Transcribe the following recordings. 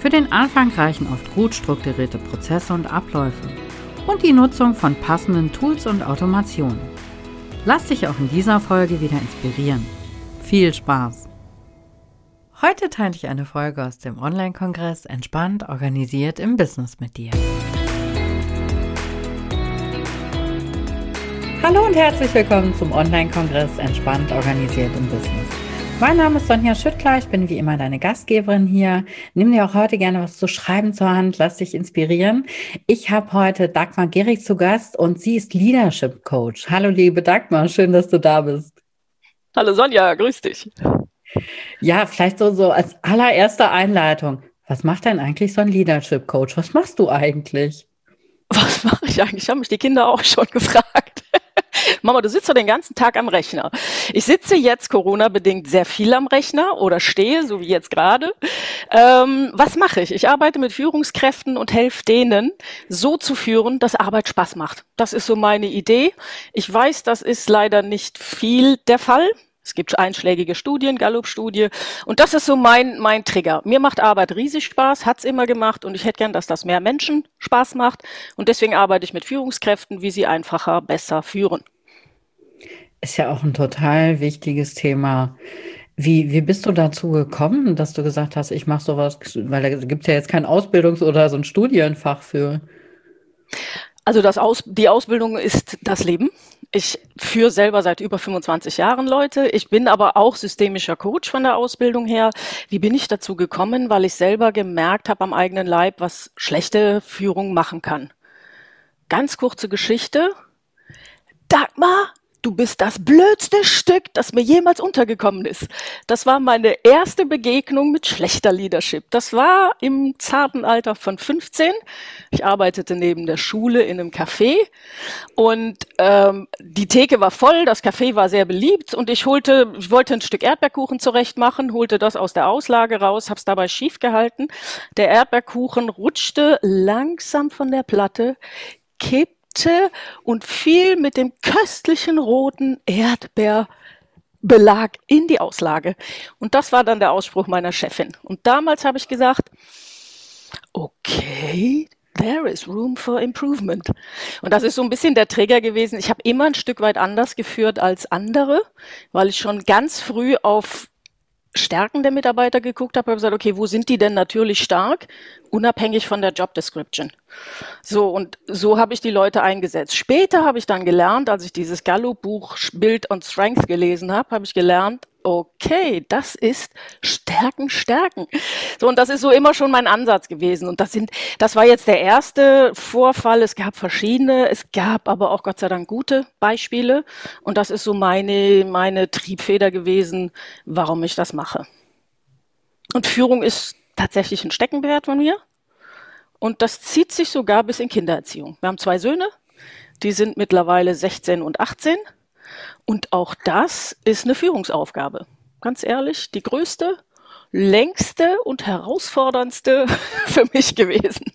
Für den Anfang reichen oft gut strukturierte Prozesse und Abläufe und die Nutzung von passenden Tools und Automationen. Lass dich auch in dieser Folge wieder inspirieren. Viel Spaß! Heute teile ich eine Folge aus dem Online-Kongress Entspannt organisiert im Business mit dir. Hallo und herzlich willkommen zum Online-Kongress Entspannt organisiert im Business. Mein Name ist Sonja Schüttler, ich bin wie immer deine Gastgeberin hier. Nimm dir auch heute gerne was zu schreiben zur Hand, lass dich inspirieren. Ich habe heute Dagmar Gehrig zu Gast und sie ist Leadership Coach. Hallo liebe Dagmar, schön, dass du da bist. Hallo Sonja, grüß dich. Ja, vielleicht so, so als allererste Einleitung. Was macht denn eigentlich so ein Leadership Coach? Was machst du eigentlich? Was mache ich eigentlich? Haben mich die Kinder auch schon gefragt. Mama, du sitzt doch den ganzen Tag am Rechner. Ich sitze jetzt Corona-bedingt sehr viel am Rechner oder stehe, so wie jetzt gerade. Ähm, was mache ich? Ich arbeite mit Führungskräften und helfe denen, so zu führen, dass Arbeit Spaß macht. Das ist so meine Idee. Ich weiß, das ist leider nicht viel der Fall. Es gibt einschlägige Studien, Gallup-Studie. Und das ist so mein, mein Trigger. Mir macht Arbeit riesig Spaß, hat's immer gemacht und ich hätte gern, dass das mehr Menschen Spaß macht. Und deswegen arbeite ich mit Führungskräften, wie sie einfacher, besser führen. Ist ja auch ein total wichtiges Thema. Wie, wie bist du dazu gekommen, dass du gesagt hast, ich mache sowas, weil da gibt es ja jetzt kein Ausbildungs- oder so ein Studienfach für. Also das Aus, die Ausbildung ist das Leben. Ich führe selber seit über 25 Jahren Leute. Ich bin aber auch systemischer Coach von der Ausbildung her. Wie bin ich dazu gekommen? Weil ich selber gemerkt habe am eigenen Leib, was schlechte Führung machen kann. Ganz kurze Geschichte. Dagmar, du bist das blödste Stück, das mir jemals untergekommen ist. Das war meine erste Begegnung mit schlechter Leadership. Das war im zarten Alter von 15. Ich arbeitete neben der Schule in einem Café und ähm, die Theke war voll, das Café war sehr beliebt und ich holte, ich wollte ein Stück Erdbeerkuchen zurecht machen, holte das aus der Auslage raus, hab's dabei schief gehalten. Der Erdbeerkuchen rutschte langsam von der Platte, kippte Mitte und fiel mit dem köstlichen roten Erdbeerbelag in die Auslage. Und das war dann der Ausspruch meiner Chefin. Und damals habe ich gesagt, okay, there is room for improvement. Und das ist so ein bisschen der Träger gewesen. Ich habe immer ein Stück weit anders geführt als andere, weil ich schon ganz früh auf Stärken der Mitarbeiter geguckt habe, habe gesagt, okay, wo sind die denn natürlich stark, unabhängig von der Job Description. So, und so habe ich die Leute eingesetzt. Später habe ich dann gelernt, als ich dieses Gallup-Buch Build on Strength gelesen habe, habe ich gelernt, okay, das ist Stärken, Stärken. So, und das ist so immer schon mein Ansatz gewesen. Und das sind, das war jetzt der erste Vorfall. Es gab verschiedene, es gab aber auch Gott sei Dank gute Beispiele. Und das ist so meine, meine Triebfeder gewesen, warum ich das mache. Und Führung ist tatsächlich ein Steckenwert von mir. Und das zieht sich sogar bis in Kindererziehung. Wir haben zwei Söhne, die sind mittlerweile 16 und 18. Und auch das ist eine Führungsaufgabe. Ganz ehrlich, die größte, längste und herausforderndste für mich gewesen.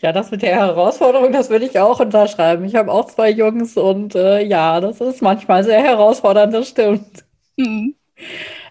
Ja, das mit der Herausforderung, das würde ich auch unterschreiben. Ich habe auch zwei Jungs und äh, ja, das ist manchmal sehr herausfordernd, das stimmt. Mhm.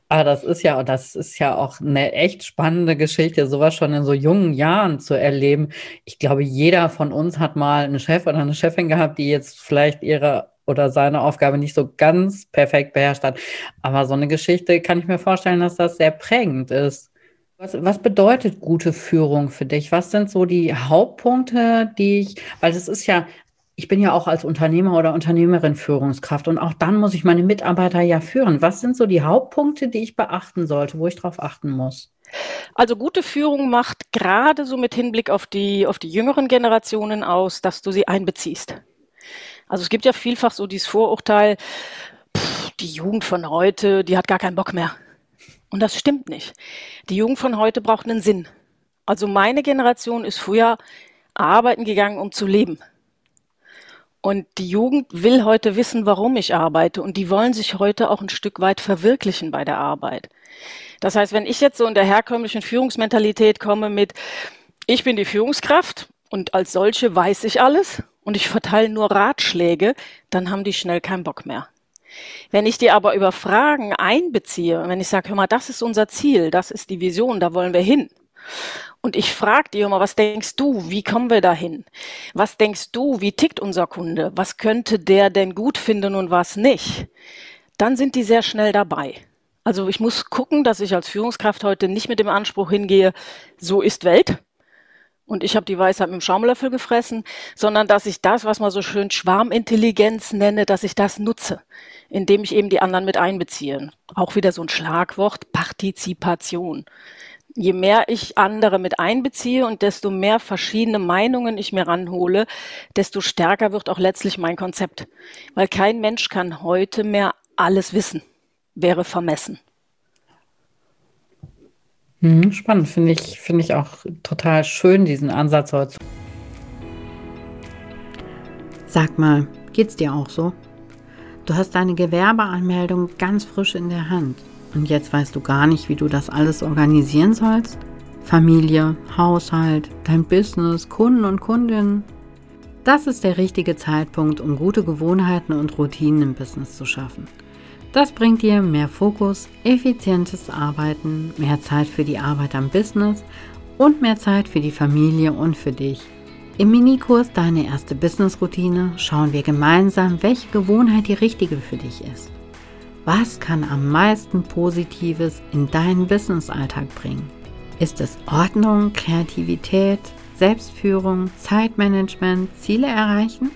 Aber das ist ja, das ist ja auch eine echt spannende Geschichte, sowas schon in so jungen Jahren zu erleben. Ich glaube, jeder von uns hat mal einen Chef oder eine Chefin gehabt, die jetzt vielleicht ihre oder seine Aufgabe nicht so ganz perfekt beherrscht hat. Aber so eine Geschichte kann ich mir vorstellen, dass das sehr prägend ist. Was, was bedeutet gute Führung für dich? Was sind so die Hauptpunkte, die ich, weil es ist ja, ich bin ja auch als Unternehmer oder Unternehmerin Führungskraft und auch dann muss ich meine Mitarbeiter ja führen. Was sind so die Hauptpunkte, die ich beachten sollte, wo ich darauf achten muss? Also gute Führung macht gerade so mit Hinblick auf die, auf die jüngeren Generationen aus, dass du sie einbeziehst. Also es gibt ja vielfach so dieses Vorurteil, die Jugend von heute, die hat gar keinen Bock mehr. Und das stimmt nicht. Die Jugend von heute braucht einen Sinn. Also meine Generation ist früher arbeiten gegangen, um zu leben. Und die Jugend will heute wissen, warum ich arbeite. Und die wollen sich heute auch ein Stück weit verwirklichen bei der Arbeit. Das heißt, wenn ich jetzt so in der herkömmlichen Führungsmentalität komme mit, ich bin die Führungskraft und als solche weiß ich alles und ich verteile nur Ratschläge, dann haben die schnell keinen Bock mehr. Wenn ich die aber über Fragen einbeziehe, wenn ich sage, hör mal, das ist unser Ziel, das ist die Vision, da wollen wir hin. Und ich frage die immer, was denkst du, wie kommen wir dahin? Was denkst du, wie tickt unser Kunde? Was könnte der denn gut finden und was nicht? Dann sind die sehr schnell dabei. Also ich muss gucken, dass ich als Führungskraft heute nicht mit dem Anspruch hingehe, so ist Welt, und ich habe die Weisheit mit dem Schaumlöffel gefressen, sondern dass ich das, was man so schön Schwarmintelligenz nenne, dass ich das nutze, indem ich eben die anderen mit einbeziehe. Auch wieder so ein Schlagwort, Partizipation je mehr ich andere mit einbeziehe und desto mehr verschiedene Meinungen ich mir ranhole, desto stärker wird auch letztlich mein Konzept. Weil kein Mensch kann heute mehr alles wissen. Wäre vermessen. Mhm, spannend, finde ich, finde ich auch total schön, diesen Ansatz heute. Sag mal, geht's dir auch so? Du hast deine Gewerbeanmeldung ganz frisch in der Hand. Und jetzt weißt du gar nicht, wie du das alles organisieren sollst? Familie, Haushalt, dein Business, Kunden und Kundinnen. Das ist der richtige Zeitpunkt, um gute Gewohnheiten und Routinen im Business zu schaffen. Das bringt dir mehr Fokus, effizientes Arbeiten, mehr Zeit für die Arbeit am Business und mehr Zeit für die Familie und für dich. Im Minikurs Deine erste Business-Routine schauen wir gemeinsam, welche Gewohnheit die richtige für dich ist. Was kann am meisten Positives in deinen Business-Alltag bringen? Ist es Ordnung, Kreativität, Selbstführung, Zeitmanagement, Ziele erreichen?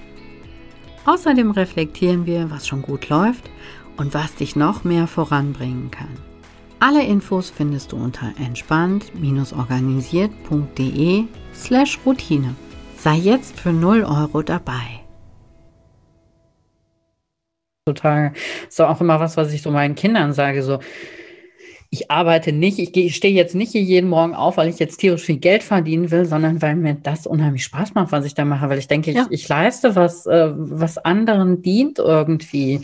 Außerdem reflektieren wir, was schon gut läuft und was dich noch mehr voranbringen kann. Alle Infos findest du unter entspannt-organisiert.de slash Routine. Sei jetzt für 0 Euro dabei total, so auch immer was, was ich so meinen Kindern sage, so, ich arbeite nicht, ich, ich stehe jetzt nicht hier jeden Morgen auf, weil ich jetzt tierisch viel Geld verdienen will, sondern weil mir das unheimlich Spaß macht, was ich da mache, weil ich denke, ja. ich, ich, leiste was, äh, was anderen dient irgendwie.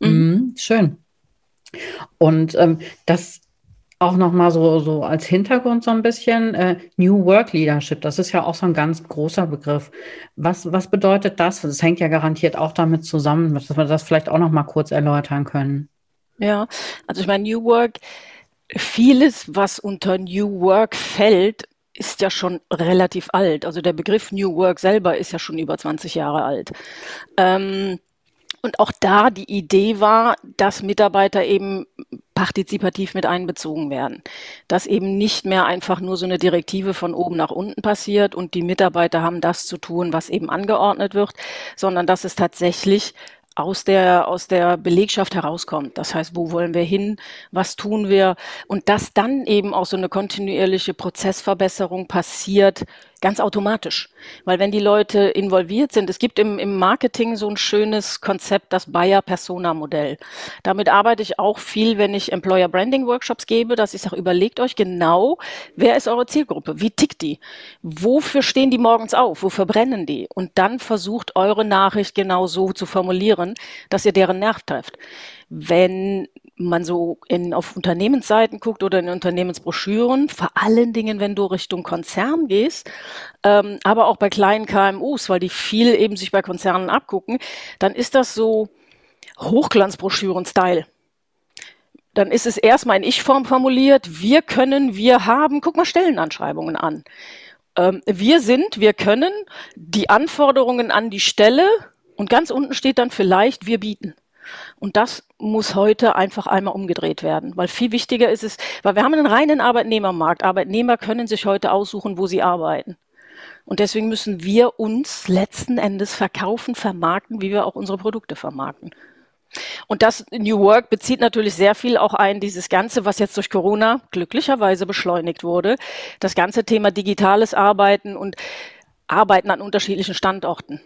Mhm. Mhm, schön. Und ähm, das auch nochmal so, so als Hintergrund so ein bisschen äh, New Work Leadership. Das ist ja auch so ein ganz großer Begriff. Was, was bedeutet das? Das hängt ja garantiert auch damit zusammen, dass wir das vielleicht auch nochmal kurz erläutern können. Ja, also ich meine, New Work, vieles, was unter New Work fällt, ist ja schon relativ alt. Also der Begriff New Work selber ist ja schon über 20 Jahre alt. Ähm, und auch da die Idee war, dass Mitarbeiter eben partizipativ mit einbezogen werden. Dass eben nicht mehr einfach nur so eine Direktive von oben nach unten passiert und die Mitarbeiter haben das zu tun, was eben angeordnet wird, sondern dass es tatsächlich aus der, aus der Belegschaft herauskommt. Das heißt, wo wollen wir hin? Was tun wir? Und dass dann eben auch so eine kontinuierliche Prozessverbesserung passiert, ganz automatisch. Weil wenn die Leute involviert sind, es gibt im, im Marketing so ein schönes Konzept, das Bayer-Persona-Modell. Damit arbeite ich auch viel, wenn ich Employer Branding Workshops gebe, dass ich sage, überlegt euch genau, wer ist eure Zielgruppe? Wie tickt die? Wofür stehen die morgens auf? Wofür brennen die? Und dann versucht eure Nachricht genau so zu formulieren, dass ihr deren Nerv trefft. Wenn man so in, auf Unternehmensseiten guckt oder in Unternehmensbroschüren, vor allen Dingen, wenn du Richtung Konzern gehst, ähm, aber auch bei kleinen KMUs, weil die viel eben sich bei Konzernen abgucken, dann ist das so Hochglanzbroschüren-Style. Dann ist es erstmal in Ich-Form formuliert, wir können, wir haben, guck mal Stellenanschreibungen an. Ähm, wir sind, wir können, die Anforderungen an die Stelle und ganz unten steht dann vielleicht, wir bieten. Und das muss heute einfach einmal umgedreht werden, weil viel wichtiger ist es, weil wir haben einen reinen Arbeitnehmermarkt. Arbeitnehmer können sich heute aussuchen, wo sie arbeiten. Und deswegen müssen wir uns letzten Endes verkaufen, vermarkten, wie wir auch unsere Produkte vermarkten. Und das New Work bezieht natürlich sehr viel auch ein, dieses Ganze, was jetzt durch Corona glücklicherweise beschleunigt wurde, das ganze Thema digitales Arbeiten und Arbeiten an unterschiedlichen Standorten.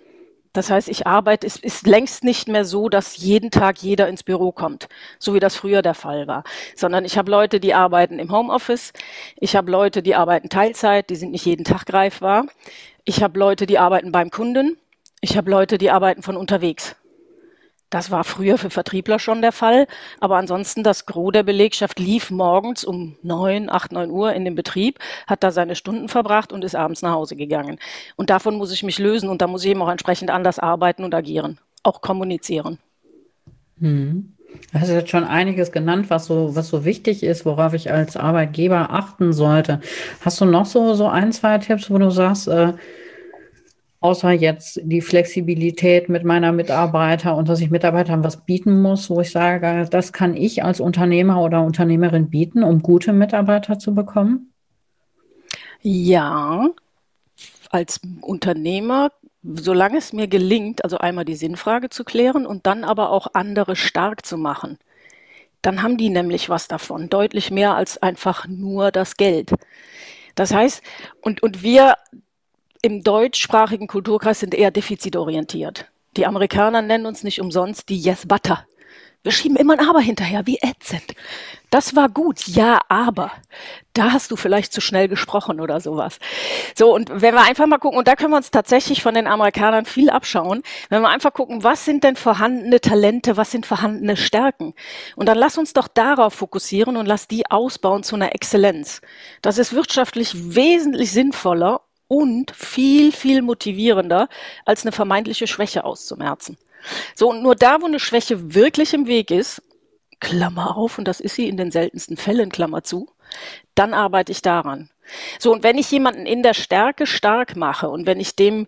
Das heißt, ich arbeite, es ist längst nicht mehr so, dass jeden Tag jeder ins Büro kommt, so wie das früher der Fall war, sondern ich habe Leute, die arbeiten im Homeoffice, ich habe Leute, die arbeiten Teilzeit, die sind nicht jeden Tag greifbar, ich habe Leute, die arbeiten beim Kunden, ich habe Leute, die arbeiten von unterwegs. Das war früher für Vertriebler schon der Fall, aber ansonsten das Gros der Belegschaft lief morgens um neun, acht, neun Uhr in den Betrieb, hat da seine Stunden verbracht und ist abends nach Hause gegangen. Und davon muss ich mich lösen und da muss ich eben auch entsprechend anders arbeiten und agieren, auch kommunizieren. Hm. Du hast jetzt schon einiges genannt, was so, was so wichtig ist, worauf ich als Arbeitgeber achten sollte. Hast du noch so, so ein, zwei Tipps, wo du sagst, äh, außer jetzt die Flexibilität mit meiner Mitarbeiter und dass ich Mitarbeitern was bieten muss, wo ich sage, das kann ich als Unternehmer oder Unternehmerin bieten, um gute Mitarbeiter zu bekommen? Ja, als Unternehmer, solange es mir gelingt, also einmal die Sinnfrage zu klären und dann aber auch andere stark zu machen, dann haben die nämlich was davon, deutlich mehr als einfach nur das Geld. Das heißt, und, und wir im deutschsprachigen Kulturkreis sind eher defizitorientiert. Die Amerikaner nennen uns nicht umsonst die Yes Butter. Wir schieben immer ein Aber hinterher, wie ätzend. Das war gut, ja, aber da hast du vielleicht zu schnell gesprochen oder sowas. So, und wenn wir einfach mal gucken, und da können wir uns tatsächlich von den Amerikanern viel abschauen, wenn wir einfach gucken, was sind denn vorhandene Talente, was sind vorhandene Stärken? Und dann lass uns doch darauf fokussieren und lass die ausbauen zu einer Exzellenz. Das ist wirtschaftlich wesentlich sinnvoller und viel, viel motivierender, als eine vermeintliche Schwäche auszumerzen. So, und nur da, wo eine Schwäche wirklich im Weg ist, Klammer auf, und das ist sie in den seltensten Fällen, Klammer zu, dann arbeite ich daran. So, und wenn ich jemanden in der Stärke stark mache und wenn ich dem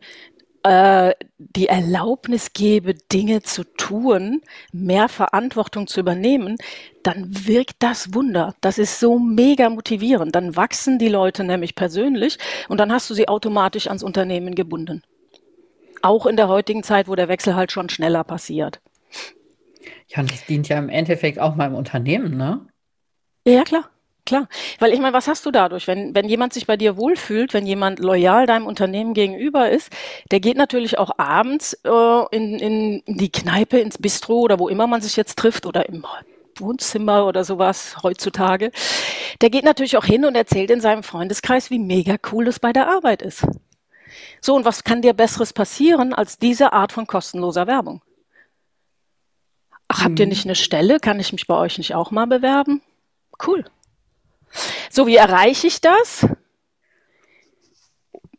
äh, die Erlaubnis gebe, Dinge zu tun, mehr Verantwortung zu übernehmen, dann wirkt das Wunder. Das ist so mega motivierend. Dann wachsen die Leute nämlich persönlich und dann hast du sie automatisch ans Unternehmen gebunden. Auch in der heutigen Zeit, wo der Wechsel halt schon schneller passiert. Ja, und das dient ja im Endeffekt auch meinem Unternehmen, ne? Ja, klar. Klar, weil ich meine, was hast du dadurch? Wenn, wenn jemand sich bei dir wohlfühlt, wenn jemand loyal deinem Unternehmen gegenüber ist, der geht natürlich auch abends äh, in, in die Kneipe, ins Bistro oder wo immer man sich jetzt trifft oder im Wohnzimmer oder sowas heutzutage. Der geht natürlich auch hin und erzählt in seinem Freundeskreis, wie mega cool es bei der Arbeit ist. So, und was kann dir Besseres passieren als diese Art von kostenloser Werbung? Ach, habt ihr mhm. nicht eine Stelle? Kann ich mich bei euch nicht auch mal bewerben? Cool. So, wie erreiche ich das?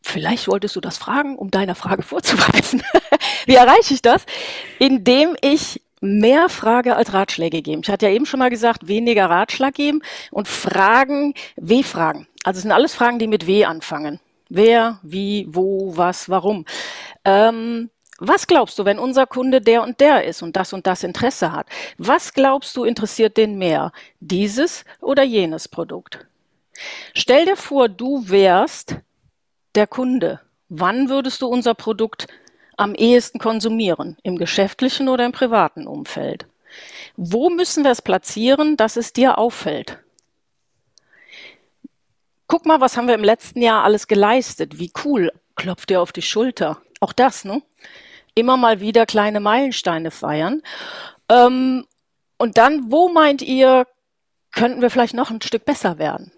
Vielleicht wolltest du das fragen, um deiner Frage vorzuweisen. wie erreiche ich das? Indem ich mehr Frage als Ratschläge geben. Ich hatte ja eben schon mal gesagt, weniger Ratschlag geben und Fragen, W-Fragen. Also es sind alles Fragen, die mit W anfangen. Wer, wie, wo, was, warum. Ähm, was glaubst du, wenn unser Kunde der und der ist und das und das Interesse hat? Was glaubst du interessiert den mehr? Dieses oder jenes Produkt? Stell dir vor, du wärst der Kunde. Wann würdest du unser Produkt am ehesten konsumieren? Im geschäftlichen oder im privaten Umfeld? Wo müssen wir es platzieren, dass es dir auffällt? Guck mal, was haben wir im letzten Jahr alles geleistet? Wie cool. Klopft dir auf die Schulter. Auch das, ne? Immer mal wieder kleine Meilensteine feiern. Ähm, und dann, wo meint ihr, könnten wir vielleicht noch ein Stück besser werden?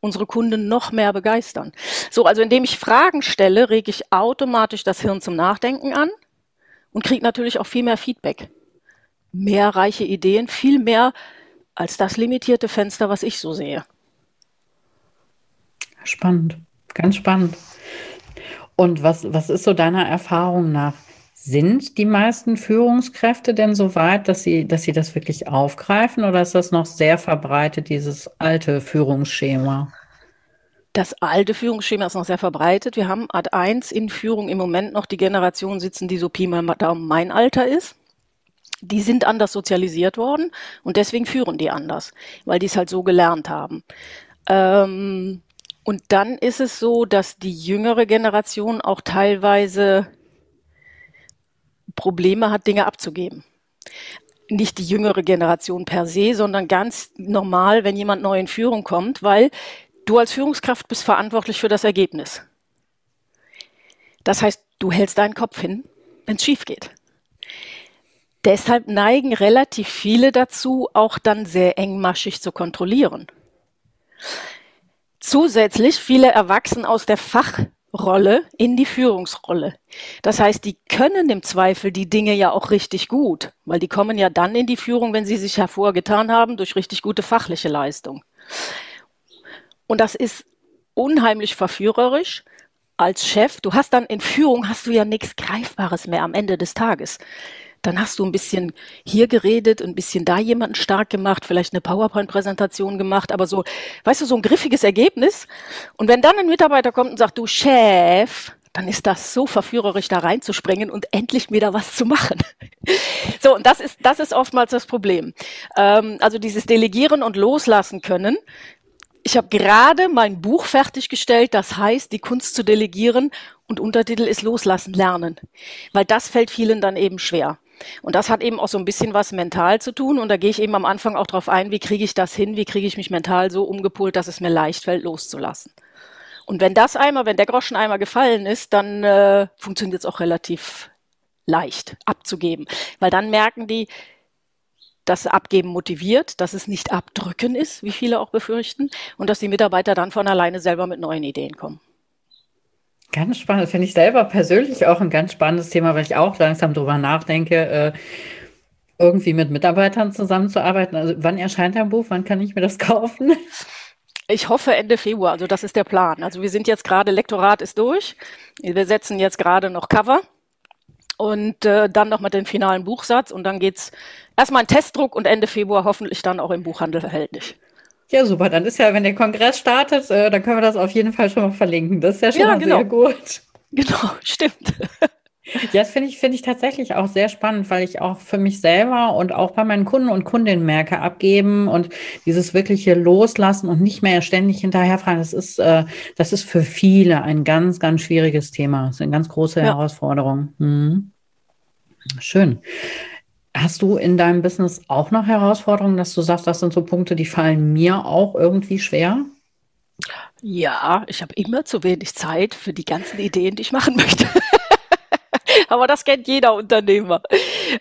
Unsere Kunden noch mehr begeistern. So, also indem ich Fragen stelle, rege ich automatisch das Hirn zum Nachdenken an und kriege natürlich auch viel mehr Feedback. Mehr reiche Ideen, viel mehr als das limitierte Fenster, was ich so sehe. Spannend, ganz spannend. Und was, was ist so deiner Erfahrung nach? Sind die meisten Führungskräfte denn so weit, dass sie, dass sie das wirklich aufgreifen oder ist das noch sehr verbreitet, dieses alte Führungsschema? Das alte Führungsschema ist noch sehr verbreitet. Wir haben Art 1 in Führung im Moment noch die Generation sitzen, die so Pi mal Daumen mein Alter ist. Die sind anders sozialisiert worden und deswegen führen die anders, weil die es halt so gelernt haben. Ähm, und dann ist es so, dass die jüngere Generation auch teilweise Probleme hat, Dinge abzugeben. Nicht die jüngere Generation per se, sondern ganz normal, wenn jemand neu in Führung kommt, weil du als Führungskraft bist verantwortlich für das Ergebnis. Das heißt, du hältst deinen Kopf hin, wenn es schief geht. Deshalb neigen relativ viele dazu, auch dann sehr engmaschig zu kontrollieren. Zusätzlich viele erwachsen aus der Fachrolle in die Führungsrolle. Das heißt, die können im Zweifel die Dinge ja auch richtig gut, weil die kommen ja dann in die Führung, wenn sie sich hervorgetan haben durch richtig gute fachliche Leistung. Und das ist unheimlich verführerisch als Chef. Du hast dann in Führung hast du ja nichts Greifbares mehr am Ende des Tages dann hast du ein bisschen hier geredet, ein bisschen da jemanden stark gemacht, vielleicht eine PowerPoint-Präsentation gemacht, aber so, weißt du, so ein griffiges Ergebnis. Und wenn dann ein Mitarbeiter kommt und sagt, du Chef, dann ist das so verführerisch, da reinzuspringen und endlich mir da was zu machen. so, und das ist, das ist oftmals das Problem. Ähm, also dieses Delegieren und Loslassen können. Ich habe gerade mein Buch fertiggestellt, das heißt, die Kunst zu delegieren und Untertitel ist Loslassen lernen, weil das fällt vielen dann eben schwer. Und das hat eben auch so ein bisschen was mental zu tun. Und da gehe ich eben am Anfang auch drauf ein, wie kriege ich das hin, wie kriege ich mich mental so umgepolt, dass es mir leicht fällt, loszulassen. Und wenn das einmal, wenn der Groschen einmal gefallen ist, dann äh, funktioniert es auch relativ leicht abzugeben. Weil dann merken die, dass Abgeben motiviert, dass es nicht abdrücken ist, wie viele auch befürchten, und dass die Mitarbeiter dann von alleine selber mit neuen Ideen kommen. Ganz spannend, finde ich selber persönlich auch ein ganz spannendes Thema, weil ich auch langsam drüber nachdenke, äh, irgendwie mit Mitarbeitern zusammenzuarbeiten. Also wann erscheint dein Buch? Wann kann ich mir das kaufen? Ich hoffe Ende Februar, also das ist der Plan. Also wir sind jetzt gerade, Lektorat ist durch. Wir setzen jetzt gerade noch Cover und äh, dann noch mit dem finalen Buchsatz und dann geht's erstmal ein Testdruck und Ende Februar hoffentlich dann auch im Buchhandel erhältlich. Ja, super. Dann ist ja, wenn der Kongress startet, äh, dann können wir das auf jeden Fall schon mal verlinken. Das ist ja schon ja, mal genau. sehr gut. Genau, stimmt. Ja, das finde ich, finde ich tatsächlich auch sehr spannend, weil ich auch für mich selber und auch bei meinen Kunden und Kundinnen merke, abgeben und dieses wirkliche Loslassen und nicht mehr ständig hinterherfragen, das ist, äh, das ist für viele ein ganz, ganz schwieriges Thema. Das ist eine ganz große ja. Herausforderung. Hm. Schön. Hast du in deinem Business auch noch Herausforderungen, dass du sagst, das sind so Punkte, die fallen mir auch irgendwie schwer? Ja, ich habe immer zu wenig Zeit für die ganzen Ideen, die ich machen möchte. Aber das kennt jeder Unternehmer.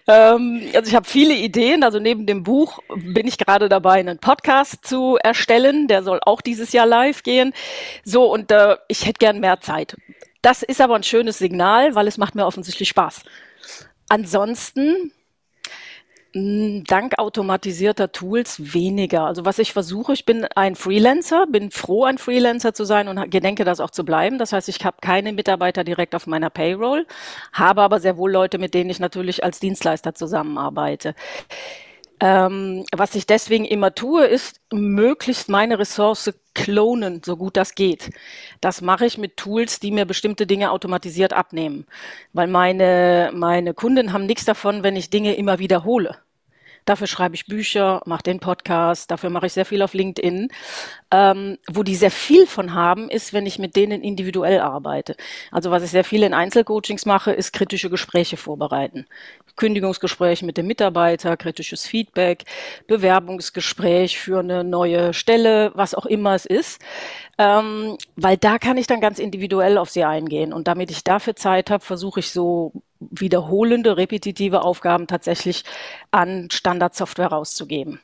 Ähm, also ich habe viele Ideen. Also neben dem Buch bin ich gerade dabei, einen Podcast zu erstellen. Der soll auch dieses Jahr live gehen. So, und äh, ich hätte gern mehr Zeit. Das ist aber ein schönes Signal, weil es macht mir offensichtlich Spaß. Ansonsten dank automatisierter Tools weniger. Also was ich versuche, ich bin ein Freelancer, bin froh, ein Freelancer zu sein und gedenke das auch zu bleiben. Das heißt, ich habe keine Mitarbeiter direkt auf meiner Payroll, habe aber sehr wohl Leute, mit denen ich natürlich als Dienstleister zusammenarbeite. Ähm, was ich deswegen immer tue, ist möglichst meine Ressource klonen, so gut das geht. Das mache ich mit Tools, die mir bestimmte Dinge automatisiert abnehmen. Weil meine, meine Kunden haben nichts davon, wenn ich Dinge immer wiederhole. Dafür schreibe ich Bücher, mache den Podcast, dafür mache ich sehr viel auf LinkedIn. Ähm, wo die sehr viel von haben, ist, wenn ich mit denen individuell arbeite. Also was ich sehr viel in Einzelcoachings mache, ist kritische Gespräche vorbereiten. Kündigungsgespräch mit dem Mitarbeiter, kritisches Feedback, Bewerbungsgespräch für eine neue Stelle, was auch immer es ist. Ähm, weil da kann ich dann ganz individuell auf sie eingehen. Und damit ich dafür Zeit habe, versuche ich so wiederholende, repetitive Aufgaben tatsächlich an Standardsoftware rauszugeben.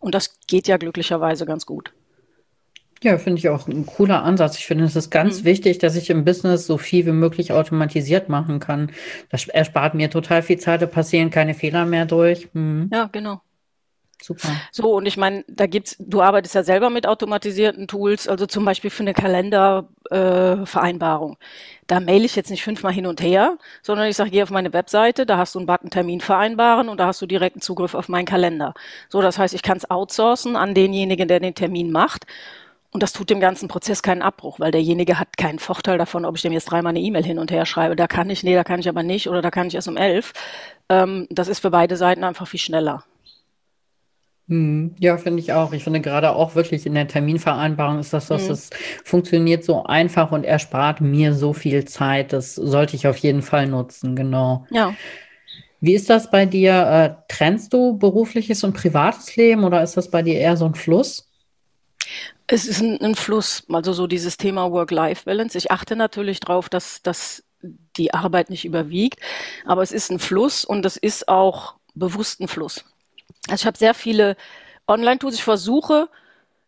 Und das geht ja glücklicherweise ganz gut. Ja, finde ich auch ein cooler Ansatz. Ich finde, es ist ganz mhm. wichtig, dass ich im Business so viel wie möglich automatisiert machen kann. Das erspart mir total viel Zeit, da passieren keine Fehler mehr durch. Mhm. Ja, genau. Super. So, und ich meine, da gibt's, du arbeitest ja selber mit automatisierten Tools, also zum Beispiel für eine Kalendervereinbarung. Äh, da maile ich jetzt nicht fünfmal hin und her, sondern ich sage, geh auf meine Webseite, da hast du einen Button Termin vereinbaren und da hast du direkten Zugriff auf meinen Kalender. So, das heißt, ich kann es outsourcen an denjenigen, der den Termin macht und das tut dem ganzen Prozess keinen Abbruch, weil derjenige hat keinen Vorteil davon, ob ich dem jetzt dreimal eine E-Mail hin und her schreibe. Da kann ich, nee, da kann ich aber nicht oder da kann ich erst um elf. Ähm, das ist für beide Seiten einfach viel schneller. Hm, ja, finde ich auch. Ich finde gerade auch wirklich in der Terminvereinbarung ist das, dass mhm. das funktioniert so einfach und erspart mir so viel Zeit. Das sollte ich auf jeden Fall nutzen, genau. Ja. Wie ist das bei dir? Äh, trennst du berufliches und privates Leben oder ist das bei dir eher so ein Fluss? Es ist ein, ein Fluss, also so dieses Thema Work-Life-Balance. Ich achte natürlich darauf, dass, dass die Arbeit nicht überwiegt. Aber es ist ein Fluss und es ist auch bewusst ein Fluss. Also ich habe sehr viele Online-Tools. Ich versuche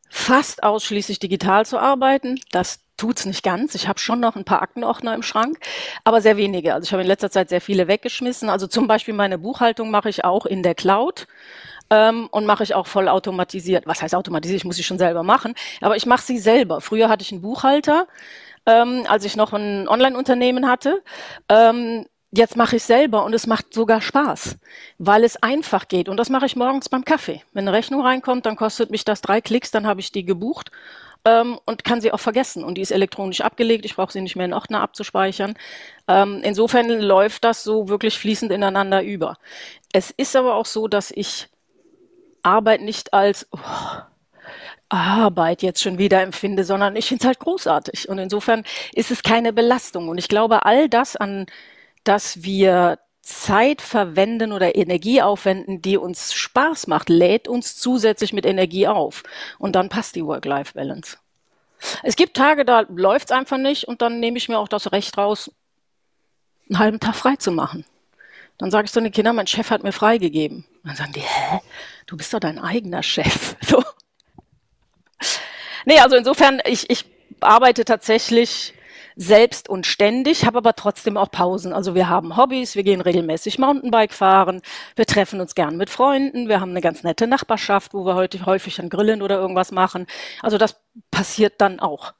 fast ausschließlich digital zu arbeiten. Das tut's nicht ganz. Ich habe schon noch ein paar Aktenordner im Schrank, aber sehr wenige. Also ich habe in letzter Zeit sehr viele weggeschmissen. Also zum Beispiel meine Buchhaltung mache ich auch in der Cloud. Ähm, und mache ich auch voll automatisiert. Was heißt automatisiert? Ich muss sie schon selber machen, aber ich mache sie selber. Früher hatte ich einen Buchhalter, ähm, als ich noch ein Online-Unternehmen hatte. Ähm, jetzt mache ich selber und es macht sogar Spaß, weil es einfach geht. Und das mache ich morgens beim Kaffee. Wenn eine Rechnung reinkommt, dann kostet mich das drei Klicks, dann habe ich die gebucht ähm, und kann sie auch vergessen. Und die ist elektronisch abgelegt. Ich brauche sie nicht mehr in Ordner abzuspeichern. Ähm, insofern läuft das so wirklich fließend ineinander über. Es ist aber auch so, dass ich Arbeit nicht als oh, Arbeit jetzt schon wieder empfinde, sondern ich finde es halt großartig. Und insofern ist es keine Belastung. Und ich glaube, all das, an das wir Zeit verwenden oder Energie aufwenden, die uns Spaß macht, lädt uns zusätzlich mit Energie auf. Und dann passt die Work-Life-Balance. Es gibt Tage, da läuft es einfach nicht und dann nehme ich mir auch das Recht raus, einen halben Tag frei zu machen. Dann sage ich zu den Kindern, mein Chef hat mir freigegeben. Dann sagen die, hä? Du bist doch dein eigener Chef. So. Nee, also insofern, ich, ich arbeite tatsächlich selbst und ständig, habe aber trotzdem auch Pausen. Also wir haben Hobbys, wir gehen regelmäßig Mountainbike fahren, wir treffen uns gern mit Freunden, wir haben eine ganz nette Nachbarschaft, wo wir heute häufig ein Grillen oder irgendwas machen. Also das passiert dann auch.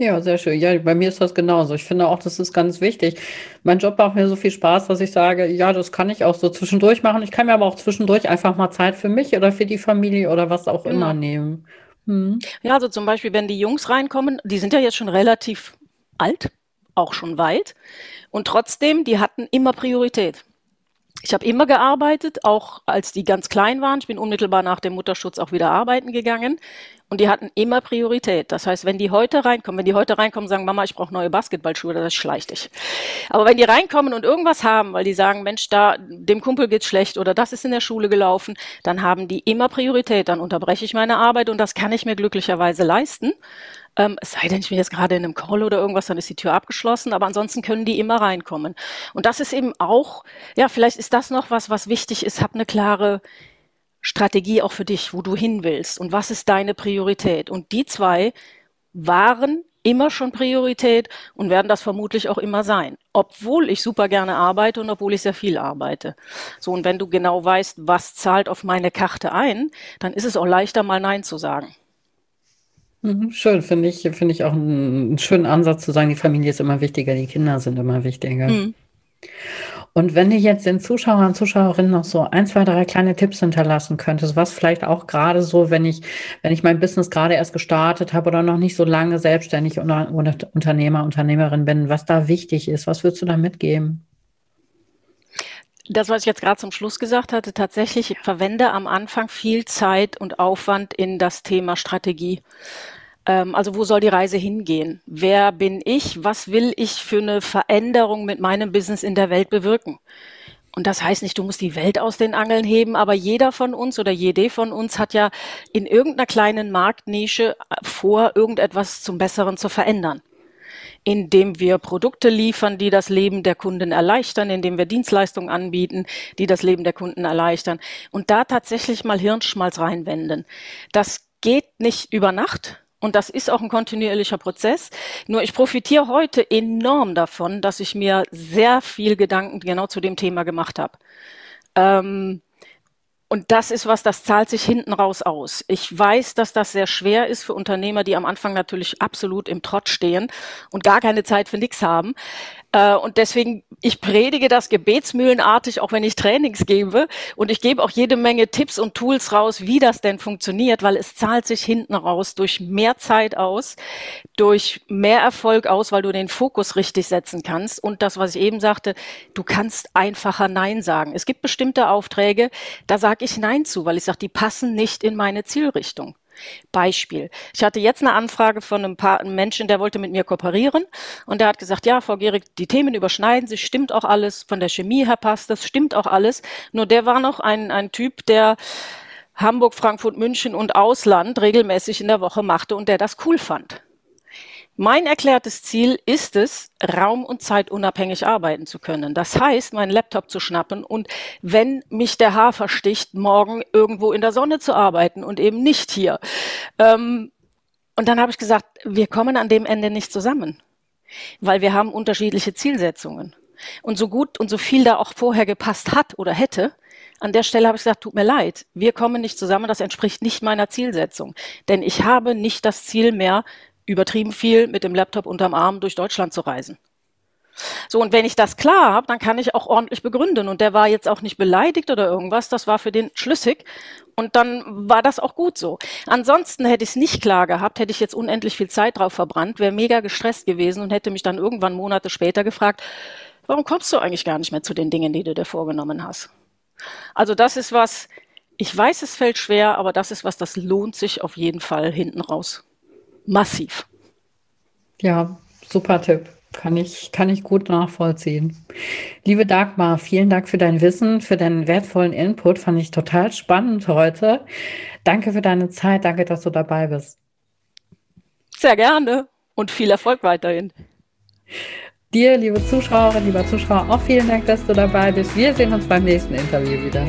Ja, sehr schön. Ja, bei mir ist das genauso. Ich finde auch, das ist ganz wichtig. Mein Job macht mir so viel Spaß, dass ich sage, ja, das kann ich auch so zwischendurch machen. Ich kann mir aber auch zwischendurch einfach mal Zeit für mich oder für die Familie oder was auch immer genau. nehmen. Mhm. Ja, also zum Beispiel, wenn die Jungs reinkommen, die sind ja jetzt schon relativ alt, auch schon weit. Und trotzdem, die hatten immer Priorität. Ich habe immer gearbeitet, auch als die ganz klein waren. Ich bin unmittelbar nach dem Mutterschutz auch wieder arbeiten gegangen. Und die hatten immer Priorität. Das heißt, wenn die heute reinkommen, wenn die heute reinkommen und sagen, Mama, ich brauche neue Basketballschuhe, das schleicht dich. Aber wenn die reinkommen und irgendwas haben, weil die sagen, Mensch, da dem Kumpel geht's schlecht oder das ist in der Schule gelaufen, dann haben die immer Priorität. Dann unterbreche ich meine Arbeit und das kann ich mir glücklicherweise leisten. Ähm, es sei denn, ich bin jetzt gerade in einem Call oder irgendwas, dann ist die Tür abgeschlossen, aber ansonsten können die immer reinkommen. Und das ist eben auch, ja, vielleicht ist das noch was, was wichtig ist, hab eine klare Strategie auch für dich, wo du hin willst und was ist deine Priorität. Und die zwei waren immer schon Priorität und werden das vermutlich auch immer sein, obwohl ich super gerne arbeite und obwohl ich sehr viel arbeite. So, und wenn du genau weißt, was zahlt auf meine Karte ein, dann ist es auch leichter, mal Nein zu sagen. Mhm, schön, finde ich, finde ich auch einen, schönen Ansatz zu sagen, die Familie ist immer wichtiger, die Kinder sind immer wichtiger. Mhm. Und wenn du jetzt den Zuschauern und Zuschauerinnen noch so ein, zwei, drei kleine Tipps hinterlassen könntest, was vielleicht auch gerade so, wenn ich, wenn ich mein Business gerade erst gestartet habe oder noch nicht so lange selbstständig oder Unternehmer, Unternehmerin bin, was da wichtig ist, was würdest du da mitgeben? Das, was ich jetzt gerade zum Schluss gesagt hatte, tatsächlich, ich verwende am Anfang viel Zeit und Aufwand in das Thema Strategie. Ähm, also wo soll die Reise hingehen? Wer bin ich? Was will ich für eine Veränderung mit meinem Business in der Welt bewirken? Und das heißt nicht, du musst die Welt aus den Angeln heben, aber jeder von uns oder jede von uns hat ja in irgendeiner kleinen Marktnische vor, irgendetwas zum Besseren zu verändern indem wir Produkte liefern, die das Leben der Kunden erleichtern, indem wir Dienstleistungen anbieten, die das Leben der Kunden erleichtern und da tatsächlich mal Hirnschmalz reinwenden. Das geht nicht über Nacht, und das ist auch ein kontinuierlicher Prozess. Nur ich profitiere heute enorm davon, dass ich mir sehr viel Gedanken genau zu dem Thema gemacht habe. Ähm, und das ist was, das zahlt sich hinten raus aus. Ich weiß, dass das sehr schwer ist für Unternehmer, die am Anfang natürlich absolut im Trott stehen und gar keine Zeit für nichts haben. Äh, und deswegen, ich predige das gebetsmühlenartig, auch wenn ich Trainings gebe. Und ich gebe auch jede Menge Tipps und Tools raus, wie das denn funktioniert, weil es zahlt sich hinten raus durch mehr Zeit aus, durch mehr Erfolg aus, weil du den Fokus richtig setzen kannst. Und das, was ich eben sagte, du kannst einfacher Nein sagen. Es gibt bestimmte Aufträge, da sage ich Nein zu, weil ich sage, die passen nicht in meine Zielrichtung. Beispiel. Ich hatte jetzt eine Anfrage von einem, paar, einem Menschen, der wollte mit mir kooperieren und der hat gesagt, ja, Frau Gehrig, die Themen überschneiden sich, stimmt auch alles, von der Chemie her passt das, stimmt auch alles. Nur der war noch ein, ein Typ, der Hamburg, Frankfurt, München und Ausland regelmäßig in der Woche machte und der das cool fand. Mein erklärtes Ziel ist es, raum- und zeitunabhängig arbeiten zu können. Das heißt, meinen Laptop zu schnappen und wenn mich der Haar versticht, morgen irgendwo in der Sonne zu arbeiten und eben nicht hier. Ähm, und dann habe ich gesagt, wir kommen an dem Ende nicht zusammen, weil wir haben unterschiedliche Zielsetzungen. Und so gut und so viel da auch vorher gepasst hat oder hätte, an der Stelle habe ich gesagt, tut mir leid, wir kommen nicht zusammen, das entspricht nicht meiner Zielsetzung. Denn ich habe nicht das Ziel mehr, übertrieben viel mit dem Laptop unterm Arm durch Deutschland zu reisen. So, und wenn ich das klar habe, dann kann ich auch ordentlich begründen. Und der war jetzt auch nicht beleidigt oder irgendwas, das war für den schlüssig. Und dann war das auch gut so. Ansonsten hätte ich es nicht klar gehabt, hätte ich jetzt unendlich viel Zeit drauf verbrannt, wäre mega gestresst gewesen und hätte mich dann irgendwann Monate später gefragt, warum kommst du eigentlich gar nicht mehr zu den Dingen, die du dir vorgenommen hast? Also das ist was, ich weiß, es fällt schwer, aber das ist was, das lohnt sich auf jeden Fall hinten raus massiv. Ja, super Tipp. Kann ich, kann ich gut nachvollziehen. Liebe Dagmar, vielen Dank für dein Wissen, für deinen wertvollen Input. Fand ich total spannend heute. Danke für deine Zeit. Danke, dass du dabei bist. Sehr gerne und viel Erfolg weiterhin. Dir, liebe Zuschauerinnen, lieber Zuschauer, auch vielen Dank, dass du dabei bist. Wir sehen uns beim nächsten Interview wieder.